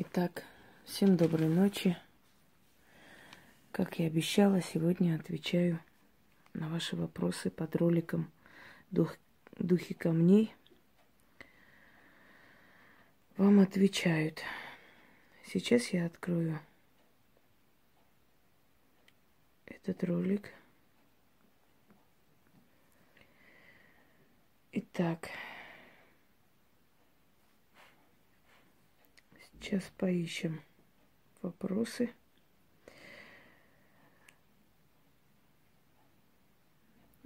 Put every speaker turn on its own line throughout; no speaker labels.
Итак, всем доброй ночи. Как я обещала, сегодня отвечаю на ваши вопросы под роликом Дух, «Духи камней». Вам отвечают. Сейчас я открою этот ролик. Итак, сейчас поищем вопросы.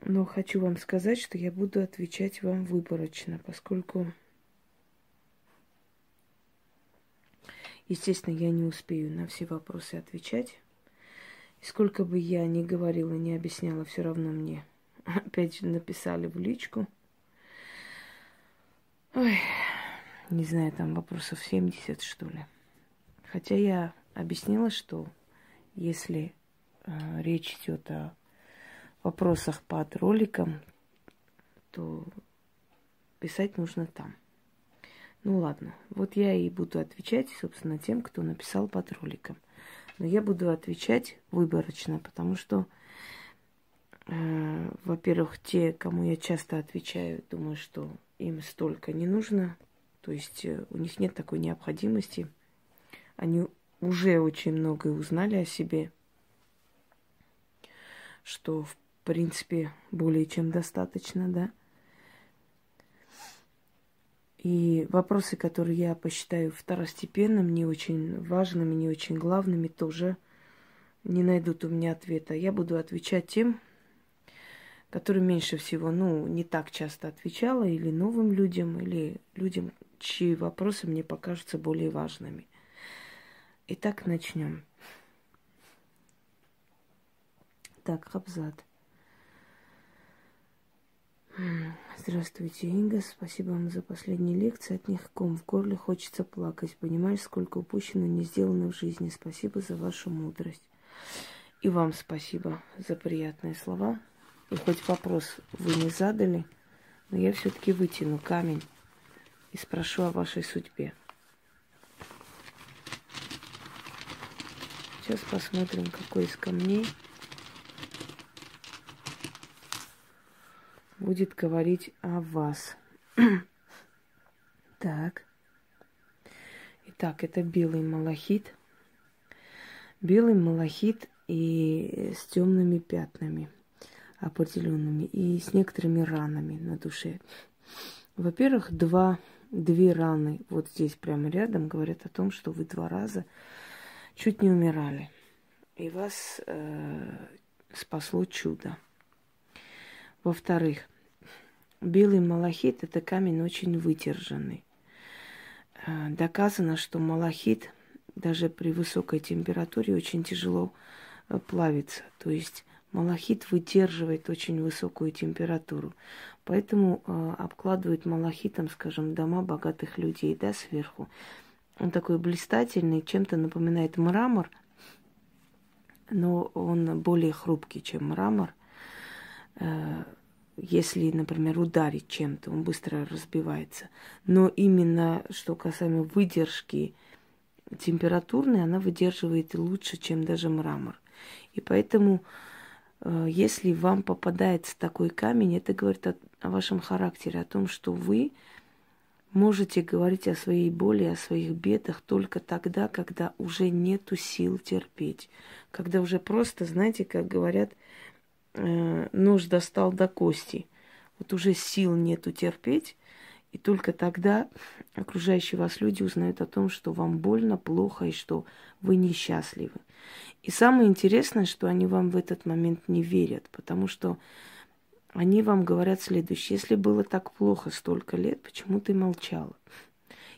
Но хочу вам сказать, что я буду отвечать вам выборочно, поскольку, естественно, я не успею на все вопросы отвечать. И сколько бы я ни говорила, ни объясняла, все равно мне опять же написали в личку. Ой, не знаю, там вопросов 70, что ли. Хотя я объяснила, что если э, речь идет о вопросах под роликом, то писать нужно там. Ну ладно, вот я и буду отвечать, собственно, тем, кто написал под роликом. Но я буду отвечать выборочно, потому что, э, во-первых, те, кому я часто отвечаю, думаю, что им столько не нужно. То есть э, у них нет такой необходимости. Они уже очень многое узнали о себе, что, в принципе, более чем достаточно, да. И вопросы, которые я посчитаю второстепенными, не очень важными, не очень главными, тоже не найдут у меня ответа. Я буду отвечать тем, которые меньше всего, ну, не так часто отвечала, или новым людям, или людям, чьи вопросы мне покажутся более важными. Итак, начнем. Так, Хабзат. Здравствуйте, Инга. Спасибо вам за последние лекции. От них ком в горле хочется плакать. Понимаешь, сколько упущено, не сделано в жизни. Спасибо за вашу мудрость. И вам спасибо за приятные слова. И хоть вопрос вы не задали, но я все-таки вытяну камень и спрошу о вашей судьбе. Сейчас посмотрим, какой из камней – будет говорить о вас. так. Итак, это белый малахит. Белый малахит и с темными пятнами определенными и с некоторыми ранами на душе. Во-первых, два, две раны вот здесь прямо рядом говорят о том, что вы два раза чуть не умирали. И вас э, спасло чудо. Во-вторых, Белый малахит – это камень очень выдержанный. Э, доказано, что малахит даже при высокой температуре очень тяжело э, плавится. То есть малахит выдерживает очень высокую температуру. Поэтому э, обкладывают малахитом, скажем, дома богатых людей, да, сверху. Он такой блистательный, чем-то напоминает мрамор, но он более хрупкий, чем мрамор если, например, ударить чем-то, он быстро разбивается. Но именно что касаемо выдержки температурной, она выдерживает лучше, чем даже мрамор. И поэтому, э, если вам попадается такой камень, это говорит о, о вашем характере, о том, что вы можете говорить о своей боли, о своих бедах только тогда, когда уже нету сил терпеть. Когда уже просто, знаете, как говорят, э, нож достал до кости. Вот уже сил нету терпеть, и только тогда окружающие вас люди узнают о том, что вам больно, плохо и что вы несчастливы. И самое интересное, что они вам в этот момент не верят, потому что они вам говорят следующее. Если было так плохо столько лет, почему ты молчала?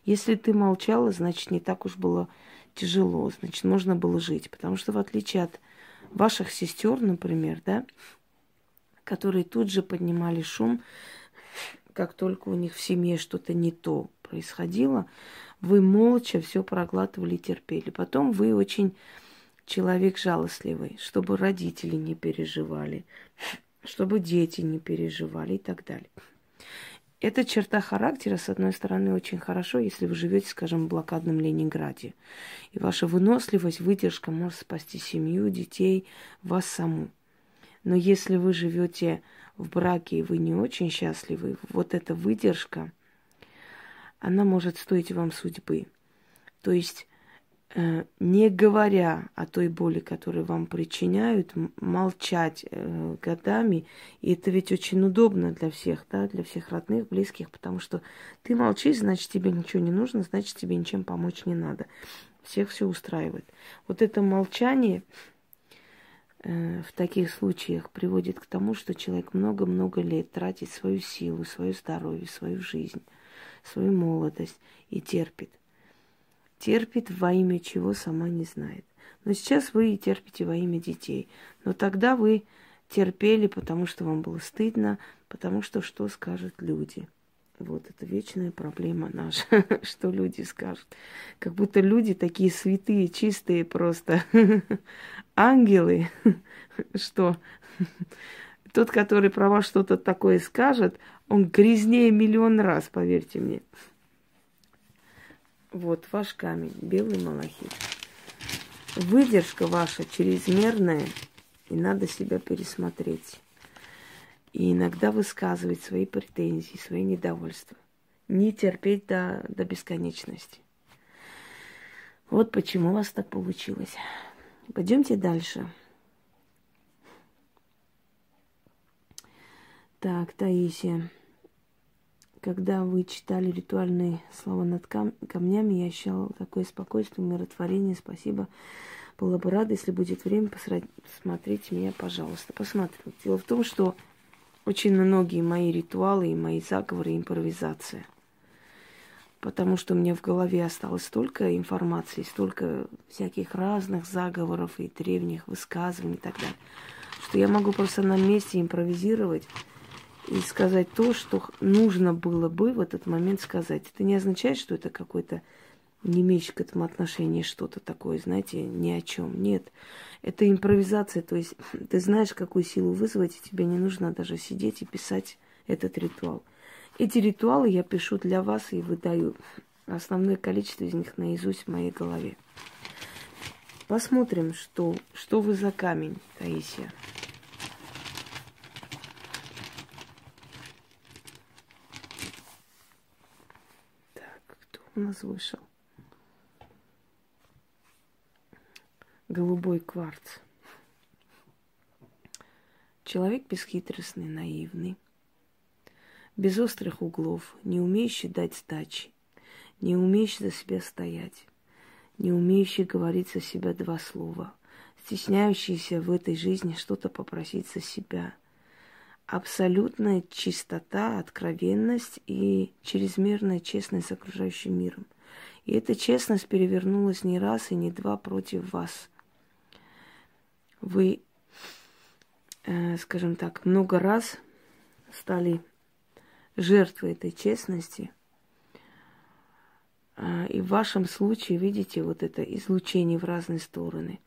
Если ты молчала, значит, не так уж было тяжело, значит, можно было жить. Потому что в отличие от ваших сестер, например, да, которые тут же поднимали шум, как только у них в семье что-то не то происходило, вы молча все проглатывали и терпели. Потом вы очень человек жалостливый, чтобы родители не переживали, чтобы дети не переживали и так далее. эта черта характера, с одной стороны, очень хорошо, если вы живете, скажем, в блокадном Ленинграде. И ваша выносливость, выдержка может спасти семью, детей, вас саму. Но если вы живете в браке и вы не очень счастливы, вот эта выдержка, она может стоить вам судьбы. То есть не говоря о той боли, которую вам причиняют, молчать э, годами. И это ведь очень удобно для всех, да, для всех родных, близких, потому что ты молчишь, значит, тебе ничего не нужно, значит, тебе ничем помочь не надо. Всех все устраивает. Вот это молчание э, в таких случаях приводит к тому, что человек много-много лет тратит свою силу, свое здоровье, свою жизнь, свою молодость и терпит терпит во имя чего сама не знает. Но сейчас вы терпите во имя детей. Но тогда вы терпели, потому что вам было стыдно, потому что что скажут люди. Вот это вечная проблема наша, что люди скажут. Как будто люди такие святые, чистые просто. Ангелы, что тот, который про вас что-то такое скажет, он грязнее миллион раз, поверьте мне. Вот ваш камень, белый малахит. Выдержка ваша чрезмерная, и надо себя пересмотреть. И иногда высказывать свои претензии, свои недовольства. Не терпеть до, до бесконечности. Вот почему у вас так получилось. Пойдемте дальше. Так, Таисия. Когда вы читали ритуальные слова над кам- камнями, я ощущала такое спокойствие, умиротворение. Спасибо. Была бы рада, если будет время, посмотрите меня, пожалуйста. Посмотрю. Дело в том, что очень многие мои ритуалы и мои заговоры импровизация. Потому что у меня в голове осталось столько информации, столько всяких разных заговоров и древних высказываний и так далее, что я могу просто на месте импровизировать и сказать то, что нужно было бы в этот момент сказать. Это не означает, что это какой-то не имеющий к этому отношения что-то такое, знаете, ни о чем. Нет, это импровизация, то есть ты знаешь, какую силу вызвать, и тебе не нужно даже сидеть и писать этот ритуал. Эти ритуалы я пишу для вас и выдаю. Основное количество из них наизусть в моей голове. Посмотрим, что, что вы за камень, Таисия. У нас вышел. Голубой кварц. Человек бесхитростный, наивный, без острых углов, не умеющий дать сдачи, не умеющий за себя стоять, не умеющий говорить за себя два слова, стесняющийся в этой жизни что-то попросить за себя – абсолютная чистота, откровенность и чрезмерная честность с окружающим миром. И эта честность перевернулась не раз и не два против вас. Вы, э, скажем так, много раз стали жертвой этой честности. Э, и в вашем случае, видите, вот это излучение в разные стороны.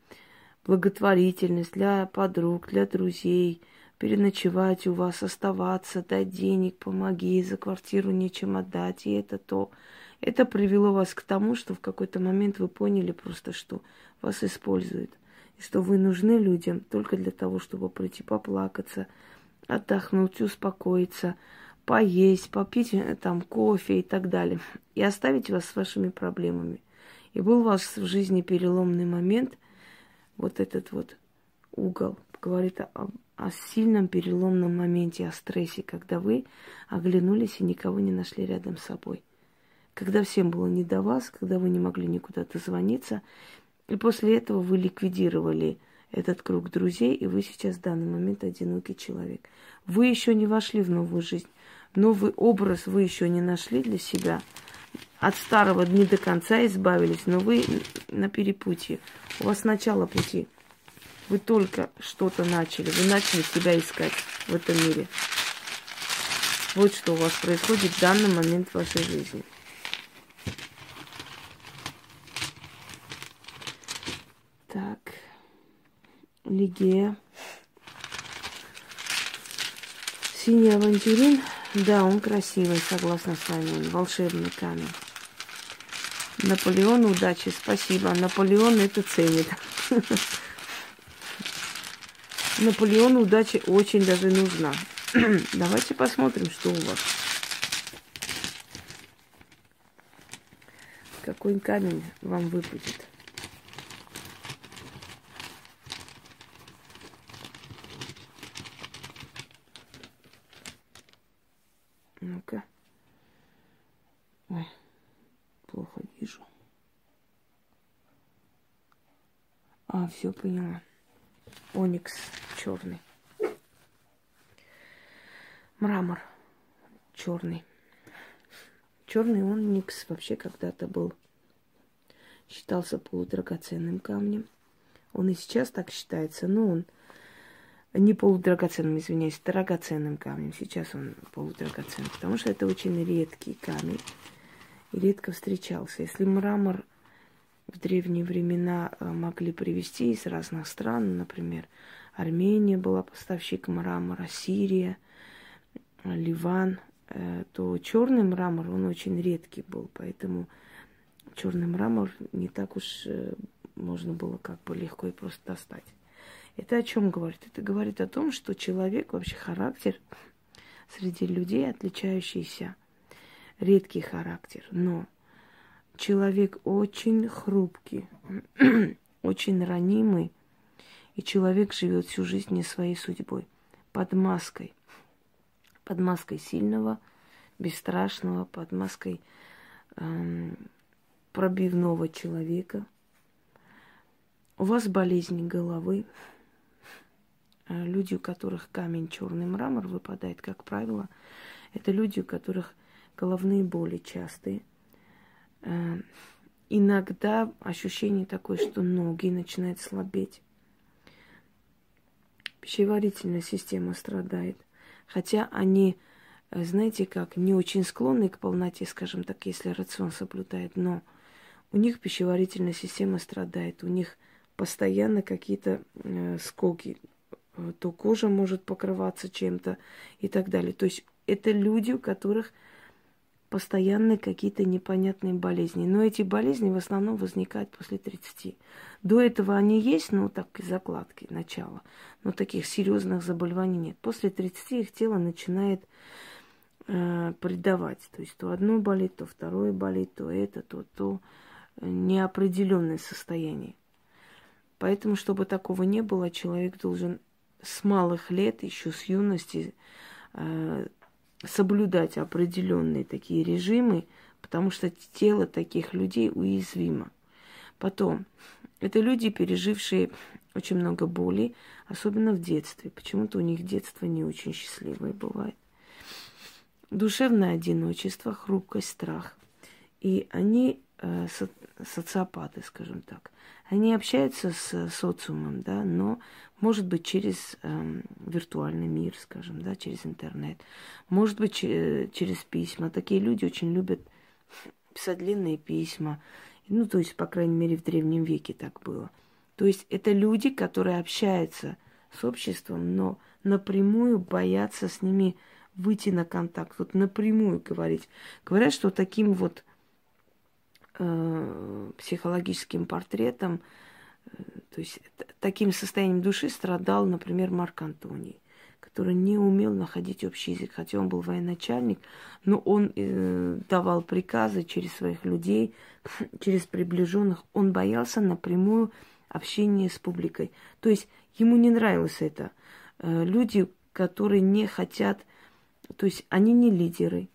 Благотворительность для подруг, для друзей – переночевать у вас, оставаться, дать денег, помоги, за квартиру нечем отдать, и это то. Это привело вас к тому, что в какой-то момент вы поняли просто, что вас используют, и что вы нужны людям только для того, чтобы прийти поплакаться, отдохнуть, успокоиться, поесть, попить э, там кофе и так далее, и оставить вас с вашими проблемами. И был у вас в жизни переломный момент, вот этот вот угол, говорит о, о сильном переломном моменте, о стрессе, когда вы оглянулись и никого не нашли рядом с собой. Когда всем было не до вас, когда вы не могли никуда дозвониться. И после этого вы ликвидировали этот круг друзей, и вы сейчас в данный момент одинокий человек. Вы еще не вошли в новую жизнь. Новый образ вы еще не нашли для себя. От старого не до конца избавились, но вы на перепутье. У вас начало пути. Вы только что-то начали, вы начали себя искать в этом мире. Вот что у вас происходит в данный момент в вашей жизни. Так. Лигея. Синий авантюрин Да, он красивый, согласна с вами. Он волшебный камень. Наполеон удачи, спасибо. Наполеон это ценит. Наполеон удачи очень даже нужна. Давайте посмотрим, что у вас. Какой камень вам выпадет. Ну-ка. Ой, плохо вижу. А, все поняла. Оникс черный. Мрамор черный. Черный оникс вообще когда-то был, считался полудрагоценным камнем. Он и сейчас так считается, но он не полудрагоценным, извиняюсь, драгоценным камнем. Сейчас он полудрагоценный, потому что это очень редкий камень и редко встречался. Если мрамор в древние времена э, могли привезти из разных стран, например, Армения была поставщиком мрамора, Сирия, Ливан, э, то черный мрамор, он очень редкий был, поэтому черный мрамор не так уж э, можно было как бы легко и просто достать. Это о чем говорит? Это говорит о том, что человек, вообще характер среди людей отличающийся, редкий характер, но человек очень хрупкий, очень ранимый, и человек живет всю жизнь не своей судьбой, под маской, под маской сильного, бесстрашного, под маской эм, пробивного человека. У вас болезнь головы, Э, люди, у которых камень черный мрамор выпадает, как правило, это люди, у которых головные боли частые. Э, иногда ощущение такое, что ноги начинают слабеть. Пищеварительная система страдает. Хотя они, э, знаете как, не очень склонны к полноте, скажем так, если рацион соблюдает, но у них пищеварительная система страдает, у них постоянно какие-то э, скоки Э, то кожа может покрываться чем-то и так далее. То есть это люди, у которых постоянно какие-то непонятные болезни. Но эти болезни в основном возникают после 30. До этого они есть, ну так, закладки, начало. Но таких серьезных заболеваний нет. После 30 их тело начинает э, предавать. То есть то одно болит, то второе болит, то это, то то. Неопределенное состояние. Поэтому, чтобы такого не было, человек должен с малых лет, еще с юности, э, соблюдать определенные такие режимы, потому что тело таких людей уязвимо. Потом, это люди, пережившие очень много боли, особенно в детстве. Почему-то у них детство не очень счастливое бывает. Душевное одиночество, хрупкость, страх. И они э, социопаты, скажем так. Они общаются с социумом, да, но может быть, через э, виртуальный мир, скажем, да, через интернет. Может быть, через письма. Такие люди очень любят писать длинные письма. Ну, то есть, по крайней мере, в древнем веке так было. То есть это люди, которые общаются с обществом, но напрямую боятся с ними выйти на контакт, вот напрямую говорить. Говорят, что таким вот э, психологическим портретом то есть таким состоянием души страдал, например, Марк Антоний, который не умел находить общий язык, хотя он был военачальник, но он э, давал приказы через своих людей, через приближенных. Он боялся напрямую общения с публикой. То есть ему не нравилось это. Э, люди, которые не хотят, то есть они не лидеры,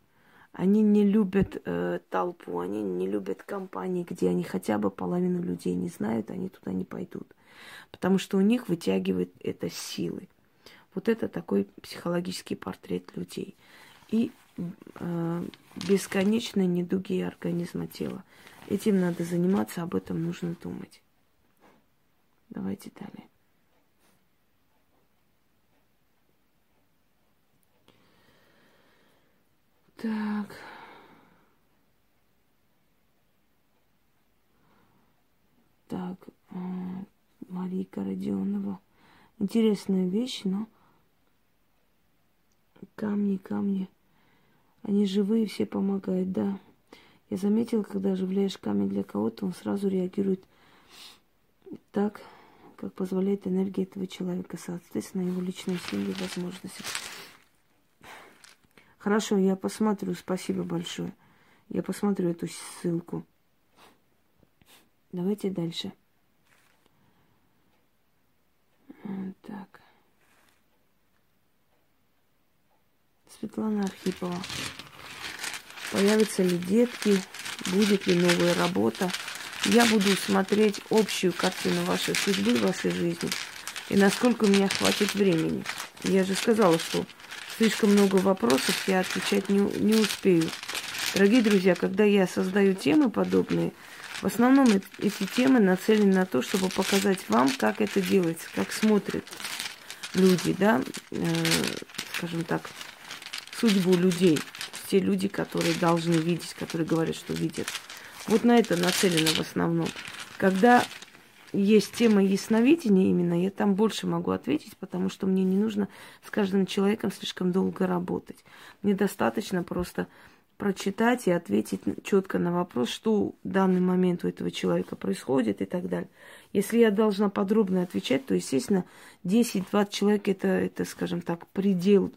они не любят э, толпу, они не любят компании, где они хотя бы половину людей не знают, они туда не пойдут. Потому что у них вытягивает это силы. Вот это такой психологический портрет людей. И э, бесконечные недуги организма тела. Этим надо заниматься, об этом нужно думать. Давайте далее. Так. Так, э, Марика Родионова. Интересная вещь, но камни, камни. Они живые, все помогают, да. Я заметила, когда оживляешь камень для кого-то, он сразу реагирует так, как позволяет энергия этого человека, соответственно, его личные силы и возможности. Хорошо, я посмотрю, спасибо большое. Я посмотрю эту ссылку. Давайте дальше. Так. Светлана Архипова. Появятся ли детки? Будет ли новая работа? Я буду смотреть общую картину вашей судьбы, вашей жизни. И насколько у меня хватит времени. Я же сказала, что слишком много вопросов я отвечать не, не успею. Дорогие друзья, когда я создаю темы подобные, в основном эти темы нацелены на то, чтобы показать вам, как это делается, как смотрят люди, да, э, скажем так, судьбу людей. Те люди, которые должны видеть, которые говорят, что видят. Вот на это нацелено в основном. Когда есть тема ясновидения именно, я там больше могу ответить, потому что мне не нужно с каждым человеком слишком долго работать. Мне достаточно просто прочитать и ответить четко на вопрос, что в данный момент у этого человека происходит и так далее. Если я должна подробно отвечать, то, естественно, 10-20 человек это, это, скажем так, предел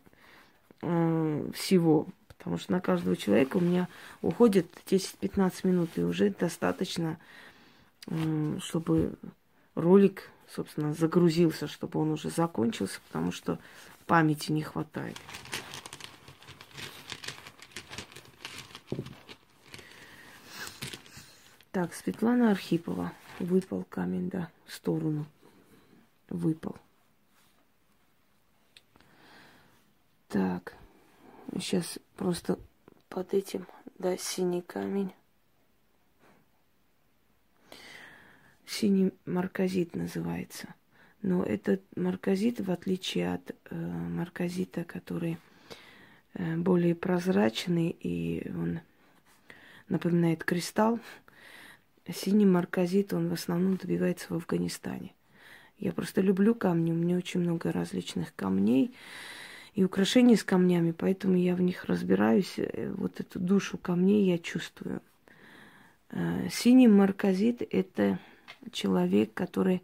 э, всего. Потому что на каждого человека у меня уходит 10-15 минут, и уже достаточно, чтобы ролик, собственно, загрузился, чтобы он уже закончился, потому что памяти не хватает. Так, Светлана Архипова. Выпал камень, да, в сторону. Выпал. Так, сейчас просто под этим, да, синий камень. Синий марказит называется. Но этот марказит, в отличие от э, марказита, который э, более прозрачный и он напоминает кристалл, Синий марказит, он в основном добивается в Афганистане. Я просто люблю камни, у меня очень много различных камней и украшений с камнями, поэтому я в них разбираюсь. Э, вот эту душу камней я чувствую. Э, синий марказит – это человек, который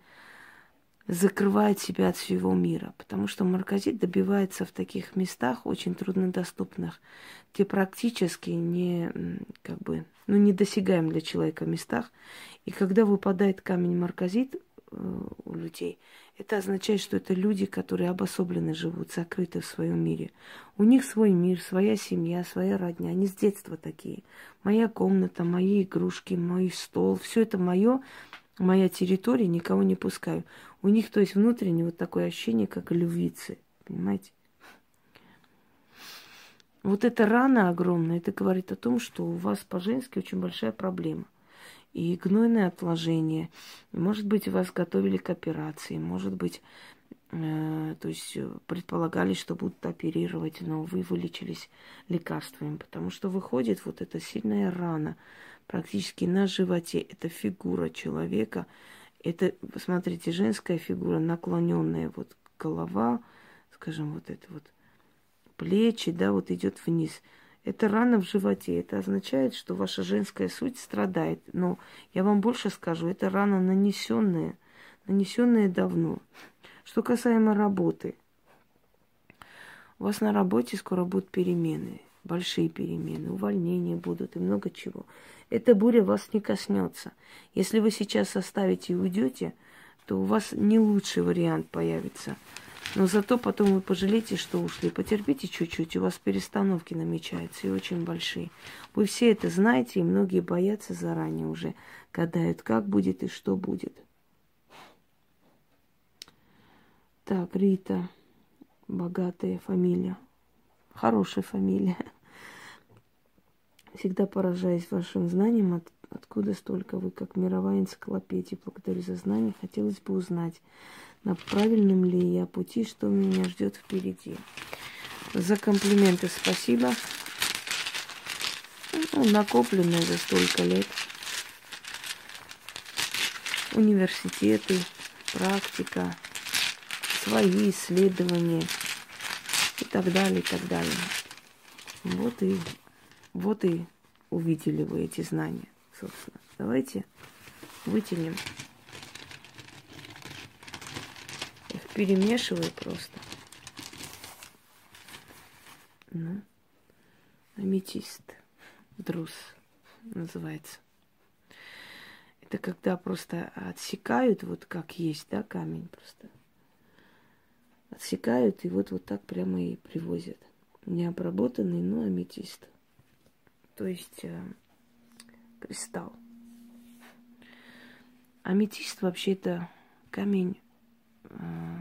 закрывает себя от всего мира, потому что марказит добивается в таких местах очень труднодоступных, где практически не, как бы, ну, недосягаем для человека местах. И когда выпадает камень марказит э, у людей, это означает, что это люди, которые обособленно живут, закрыты в своем мире. У них свой мир, своя семья, своя родня. Они с детства такие. Моя комната, мои игрушки, мой стол, все это мое, моя территория, никого не пускаю. У них, то есть, внутреннее вот такое ощущение, как львицы. Понимаете? Вот эта рана огромная, это говорит о том, что у вас по-женски очень большая проблема. И гнойное отложение. Может быть, вас готовили к операции, может быть, э, то есть предполагали, что будут оперировать, но вы вылечились лекарствами, потому что выходит вот эта сильная рана практически на животе. Это фигура человека, это, посмотрите, женская фигура, наклоненная вот голова, скажем, вот это вот плечи, да, вот идет вниз. Это рана в животе. Это означает, что ваша женская суть страдает. Но я вам больше скажу, это рана нанесенная, нанесенная давно. Что касаемо работы. У вас на работе скоро будут перемены, большие перемены, увольнения будут и много чего. Эта буря вас не коснется. Если вы сейчас оставите и уйдете, то у вас не лучший вариант появится – но зато потом вы пожалеете, что ушли. Потерпите чуть-чуть, у вас перестановки намечаются, и очень большие. Вы все это знаете, и многие боятся заранее уже, гадают, как будет и что будет. Так, Рита, богатая фамилия, хорошая фамилия. Всегда поражаюсь вашим знанием, от, откуда столько вы, как мировая энциклопедия. Благодарю за знания, хотелось бы узнать на правильном ли я пути, что меня ждет впереди. За комплименты спасибо. Ну, накопленное за столько лет. Университеты, практика, свои исследования и так далее, и так далее. Вот и, вот и увидели вы эти знания, собственно. Давайте вытянем. Их перемешиваю просто. Ну, аметист, друз называется. Это когда просто отсекают, вот как есть, да, камень просто. Отсекают и вот, вот так прямо и привозят. Необработанный, но аметист. То есть э, кристалл. Аметист вообще это камень, э,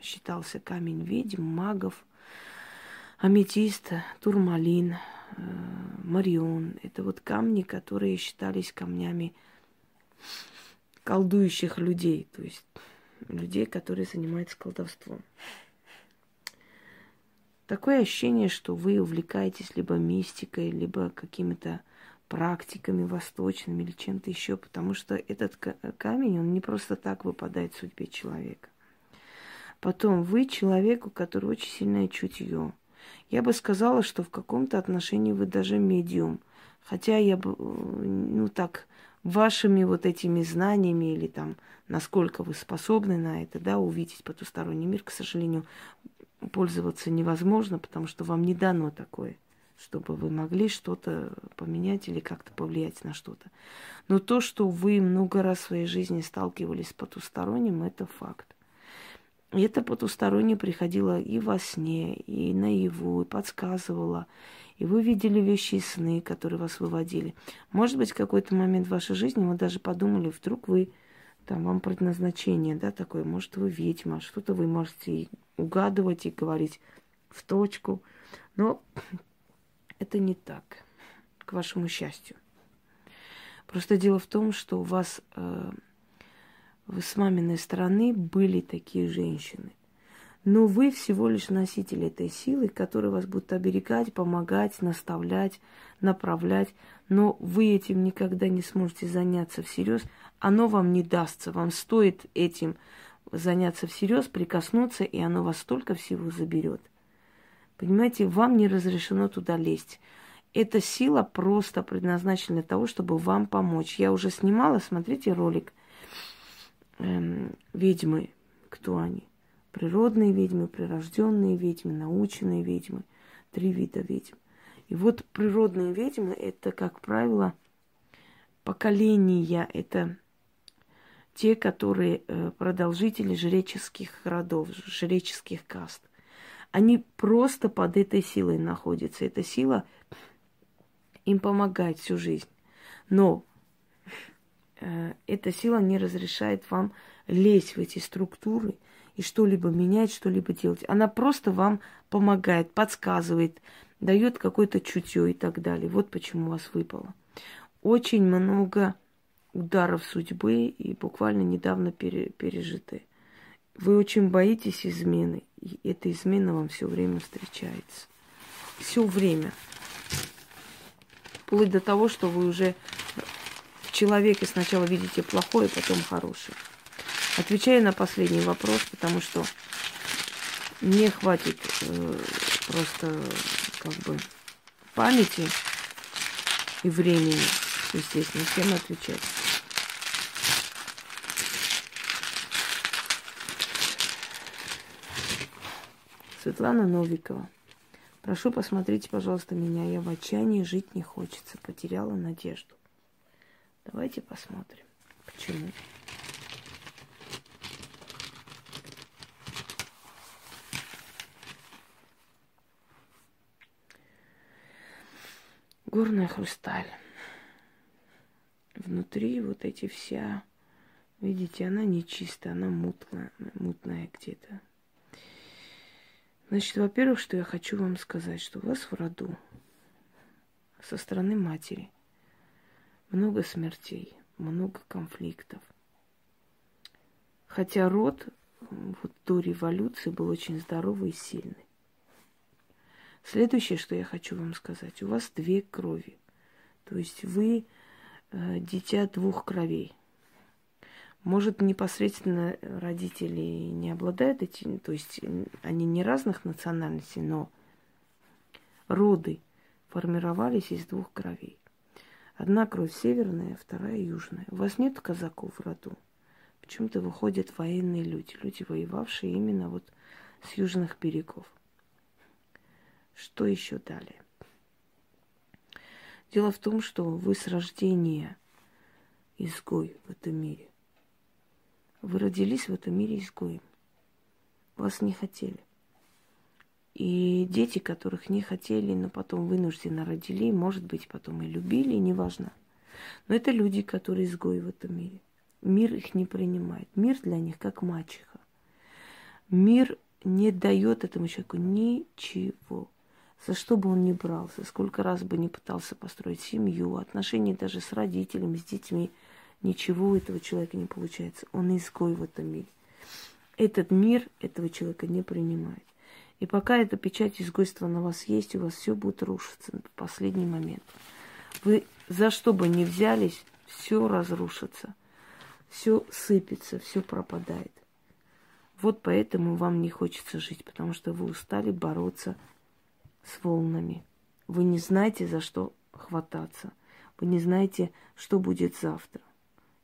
считался камень ведьм, магов. Аметист, турмалин, э, марион. Это вот камни, которые считались камнями колдующих людей, то есть людей, которые занимаются колдовством. Такое ощущение, что вы увлекаетесь либо мистикой, либо какими-то практиками восточными или чем-то еще, потому что этот камень, он не просто так выпадает в судьбе человека. Потом вы человеку, который очень сильное чутье. Я бы сказала, что в каком-то отношении вы даже медиум. Хотя я бы, ну так, вашими вот этими знаниями или там, насколько вы способны на это, да, увидеть потусторонний мир, к сожалению, пользоваться невозможно, потому что вам не дано такое, чтобы вы могли что-то поменять или как-то повлиять на что-то. Но то, что вы много раз в своей жизни сталкивались с потусторонним, это факт. И это потустороннее приходило и во сне, и наяву, и подсказывало, и вы видели вещи и сны, которые вас выводили. Может быть, в какой-то момент в вашей жизни вы даже подумали, вдруг вы, там, вам предназначение, да, такое, может, вы ведьма, что-то вы можете угадывать и говорить в точку. Но это не так, к вашему счастью. Просто дело в том, что у вас, э, вы с маминой стороны были такие женщины – но вы всего лишь носитель этой силы, которая вас будет оберегать, помогать, наставлять, направлять. Но вы этим никогда не сможете заняться всерьез. Оно вам не дастся. Вам стоит этим заняться всерьез, прикоснуться, и оно вас столько всего заберет. Понимаете, вам не разрешено туда лезть. Эта сила просто предназначена для того, чтобы вам помочь. Я уже снимала, смотрите ролик эм, ведьмы, кто они природные ведьмы, прирожденные ведьмы, наученные ведьмы, три вида ведьм. И вот природные ведьмы это, как правило, поколения, это те, которые э, продолжители жреческих родов, жреческих каст. Они просто под этой силой находятся. Эта сила им помогает всю жизнь. Но э, эта сила не разрешает вам лезть в эти структуры и что-либо менять, что-либо делать. Она просто вам помогает, подсказывает, дает какое-то чутье и так далее. Вот почему у вас выпало. Очень много ударов судьбы и буквально недавно пере, пережиты. Вы очень боитесь измены, и эта измена вам все время встречается. Все время. Вплоть до того, что вы уже в человеке сначала видите плохое, потом хорошее. Отвечаю на последний вопрос, потому что не хватит э, просто как бы памяти и времени, естественно, всем отвечать. Светлана Новикова. Прошу, посмотрите, пожалуйста, меня. Я в отчаянии жить не хочется. Потеряла надежду. Давайте посмотрим. Почему? Горная хрусталь. Внутри вот эти вся, видите, она не чистая, она мутная, мутная где-то. Значит, во-первых, что я хочу вам сказать, что у вас в роду со стороны матери много смертей, много конфликтов. Хотя род вот до революции был очень здоровый и сильный. Следующее, что я хочу вам сказать, у вас две крови. То есть вы э, дитя двух кровей. Может, непосредственно родители не обладают этим, то есть они не разных национальностей, но роды формировались из двух кровей. Одна кровь северная, вторая южная. У вас нет казаков в роду. Почему-то выходят военные люди, люди, воевавшие именно вот с южных берегов. Что еще далее? Дело в том, что вы с рождения изгой в этом мире. Вы родились в этом мире изгоем. Вас не хотели. И дети, которых не хотели, но потом вынужденно родили, может быть, потом и любили, неважно. Но это люди, которые изгои в этом мире. Мир их не принимает. Мир для них как мачеха. Мир не дает этому человеку ничего. За что бы он ни брался, сколько раз бы не пытался построить семью, отношения даже с родителями, с детьми, ничего у этого человека не получается. Он изгой в этом мире. Этот мир этого человека не принимает. И пока эта печать изгойства на вас есть, у вас все будет рушиться в последний момент. Вы за что бы ни взялись, все разрушится, все сыпется, все пропадает. Вот поэтому вам не хочется жить, потому что вы устали бороться с волнами. Вы не знаете, за что хвататься. Вы не знаете, что будет завтра.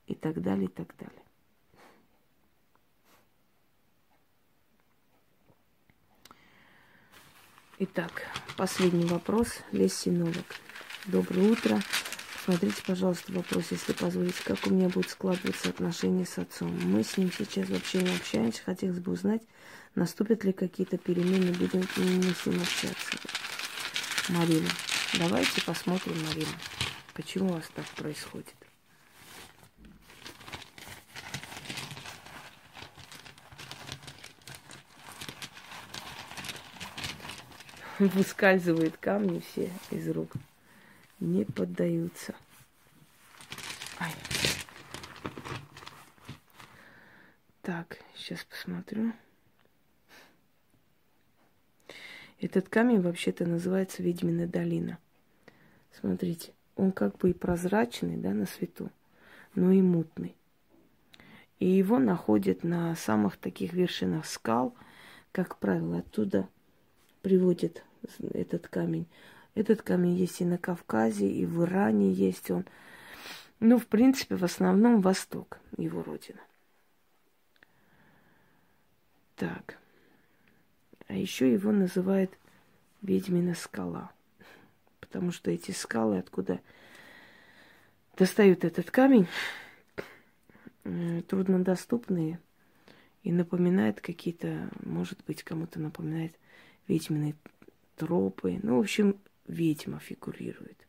И так далее, и так далее. Итак, последний вопрос. Лес Синолог. Доброе утро. Смотрите, пожалуйста, вопрос, если позволите, как у меня будет складываться отношения с отцом. Мы с ним сейчас вообще не общаемся. Хотелось бы узнать, наступят ли какие-то перемены, будем мы с ним общаться. Марина. Давайте посмотрим, Марина, почему у вас так происходит. выскальзывают камни все из рук. Не поддаются. Ай. Так, сейчас посмотрю. Этот камень вообще-то называется Ведьмина долина. Смотрите, он как бы и прозрачный, да, на свету, но и мутный. И его находят на самых таких вершинах скал, как правило, оттуда приводят этот камень. Этот камень есть и на Кавказе, и в Иране есть он. Ну, в принципе, в основном Восток, его родина. Так. А еще его называют ведьмина скала. Потому что эти скалы, откуда достают этот камень, труднодоступные и напоминает какие-то, может быть, кому-то напоминает ведьмины тропы. Ну, в общем, ведьма фигурирует.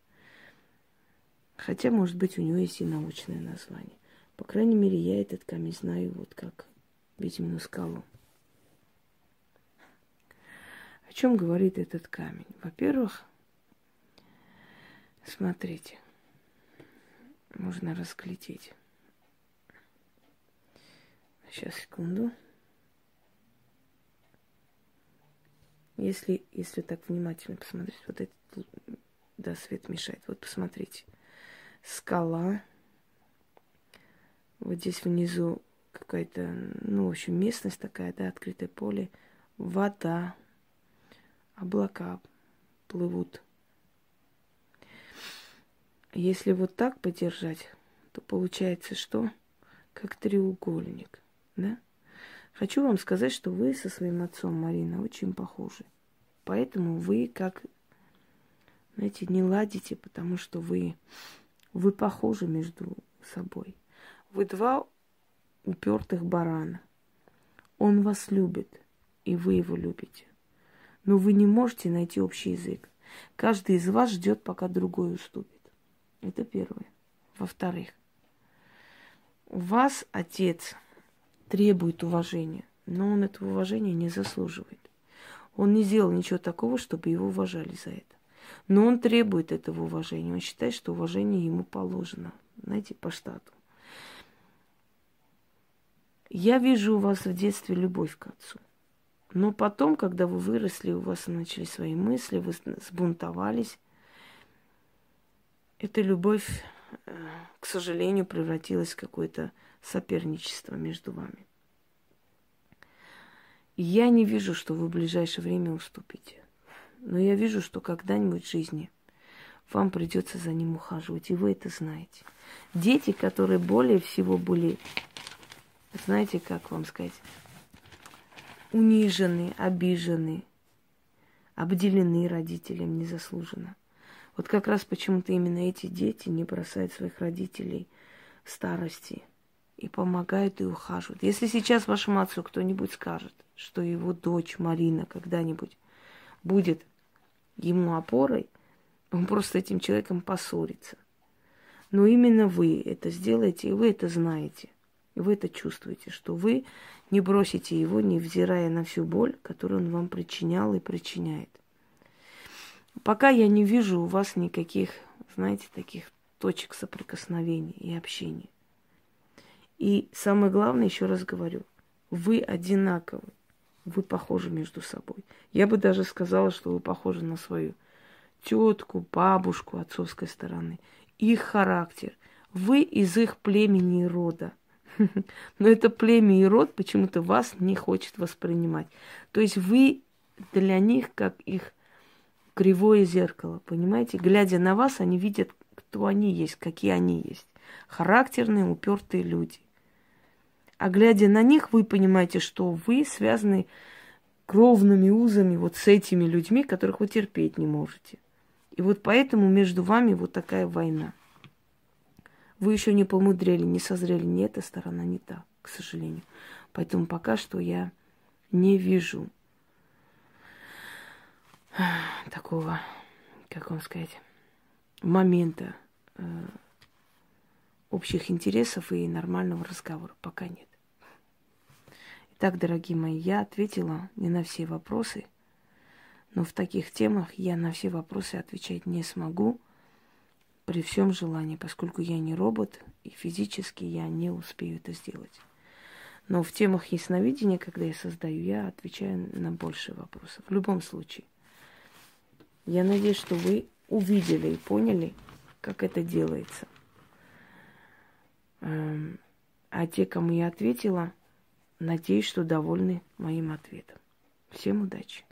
Хотя, может быть, у него есть и научное название. По крайней мере, я этот камень знаю вот как ведьмину скалу. О чем говорит этот камень? Во-первых, смотрите, можно разглядеть. Сейчас, секунду. Если, если так внимательно посмотреть, вот этот, да, свет мешает. Вот посмотрите. Скала. Вот здесь внизу какая-то, ну, в общем, местность такая, да, открытое поле. Вода. Облака плывут. Если вот так подержать, то получается что? Как треугольник, да? Хочу вам сказать, что вы со своим отцом, Марина, очень похожи. Поэтому вы как, знаете, не ладите, потому что вы, вы похожи между собой. Вы два упертых барана. Он вас любит, и вы его любите. Но вы не можете найти общий язык. Каждый из вас ждет, пока другой уступит. Это первое. Во-вторых, у вас отец требует уважения, но он этого уважения не заслуживает. Он не сделал ничего такого, чтобы его уважали за это. Но он требует этого уважения. Он считает, что уважение ему положено. Знаете, по штату. Я вижу у вас в детстве любовь к отцу. Но потом, когда вы выросли, у вас начали свои мысли, вы сбунтовались, эта любовь, э, к сожалению, превратилась в какое-то соперничество между вами. Я не вижу, что вы в ближайшее время уступите. Но я вижу, что когда-нибудь в жизни вам придется за ним ухаживать, и вы это знаете. Дети, которые более всего были, знаете, как вам сказать, унижены, обижены, обделены родителям незаслуженно. Вот как раз почему-то именно эти дети не бросают своих родителей старости и помогают и ухаживают. Если сейчас вашему отцу кто-нибудь скажет, что его дочь Марина когда-нибудь будет ему опорой, он просто этим человеком поссорится. Но именно вы это сделаете, и вы это знаете. И вы это чувствуете, что вы не бросите его, невзирая на всю боль, которую он вам причинял и причиняет. Пока я не вижу у вас никаких, знаете, таких точек соприкосновения и общения. И самое главное, еще раз говорю, вы одинаковы, вы похожи между собой. Я бы даже сказала, что вы похожи на свою тетку, бабушку отцовской стороны. Их характер. Вы из их племени и рода. Но это племя и род почему-то вас не хочет воспринимать. То есть вы для них как их кривое зеркало, понимаете? Глядя на вас, они видят, кто они есть, какие они есть. Характерные, упертые люди. А глядя на них, вы понимаете, что вы связаны кровными узами вот с этими людьми, которых вы терпеть не можете. И вот поэтому между вами вот такая война. Вы еще не помудрели, не созрели ни эта сторона, ни та, к сожалению. Поэтому пока что я не вижу такого, как вам сказать, момента э, общих интересов и нормального разговора. Пока нет. Итак, дорогие мои, я ответила не на все вопросы, но в таких темах я на все вопросы отвечать не смогу при всем желании, поскольку я не робот и физически я не успею это сделать. Но в темах ясновидения, когда я создаю, я отвечаю на больше вопросов. В любом случае. Я надеюсь, что вы увидели и поняли, как это делается. Эм, а те, кому я ответила, надеюсь, что довольны моим ответом. Всем удачи!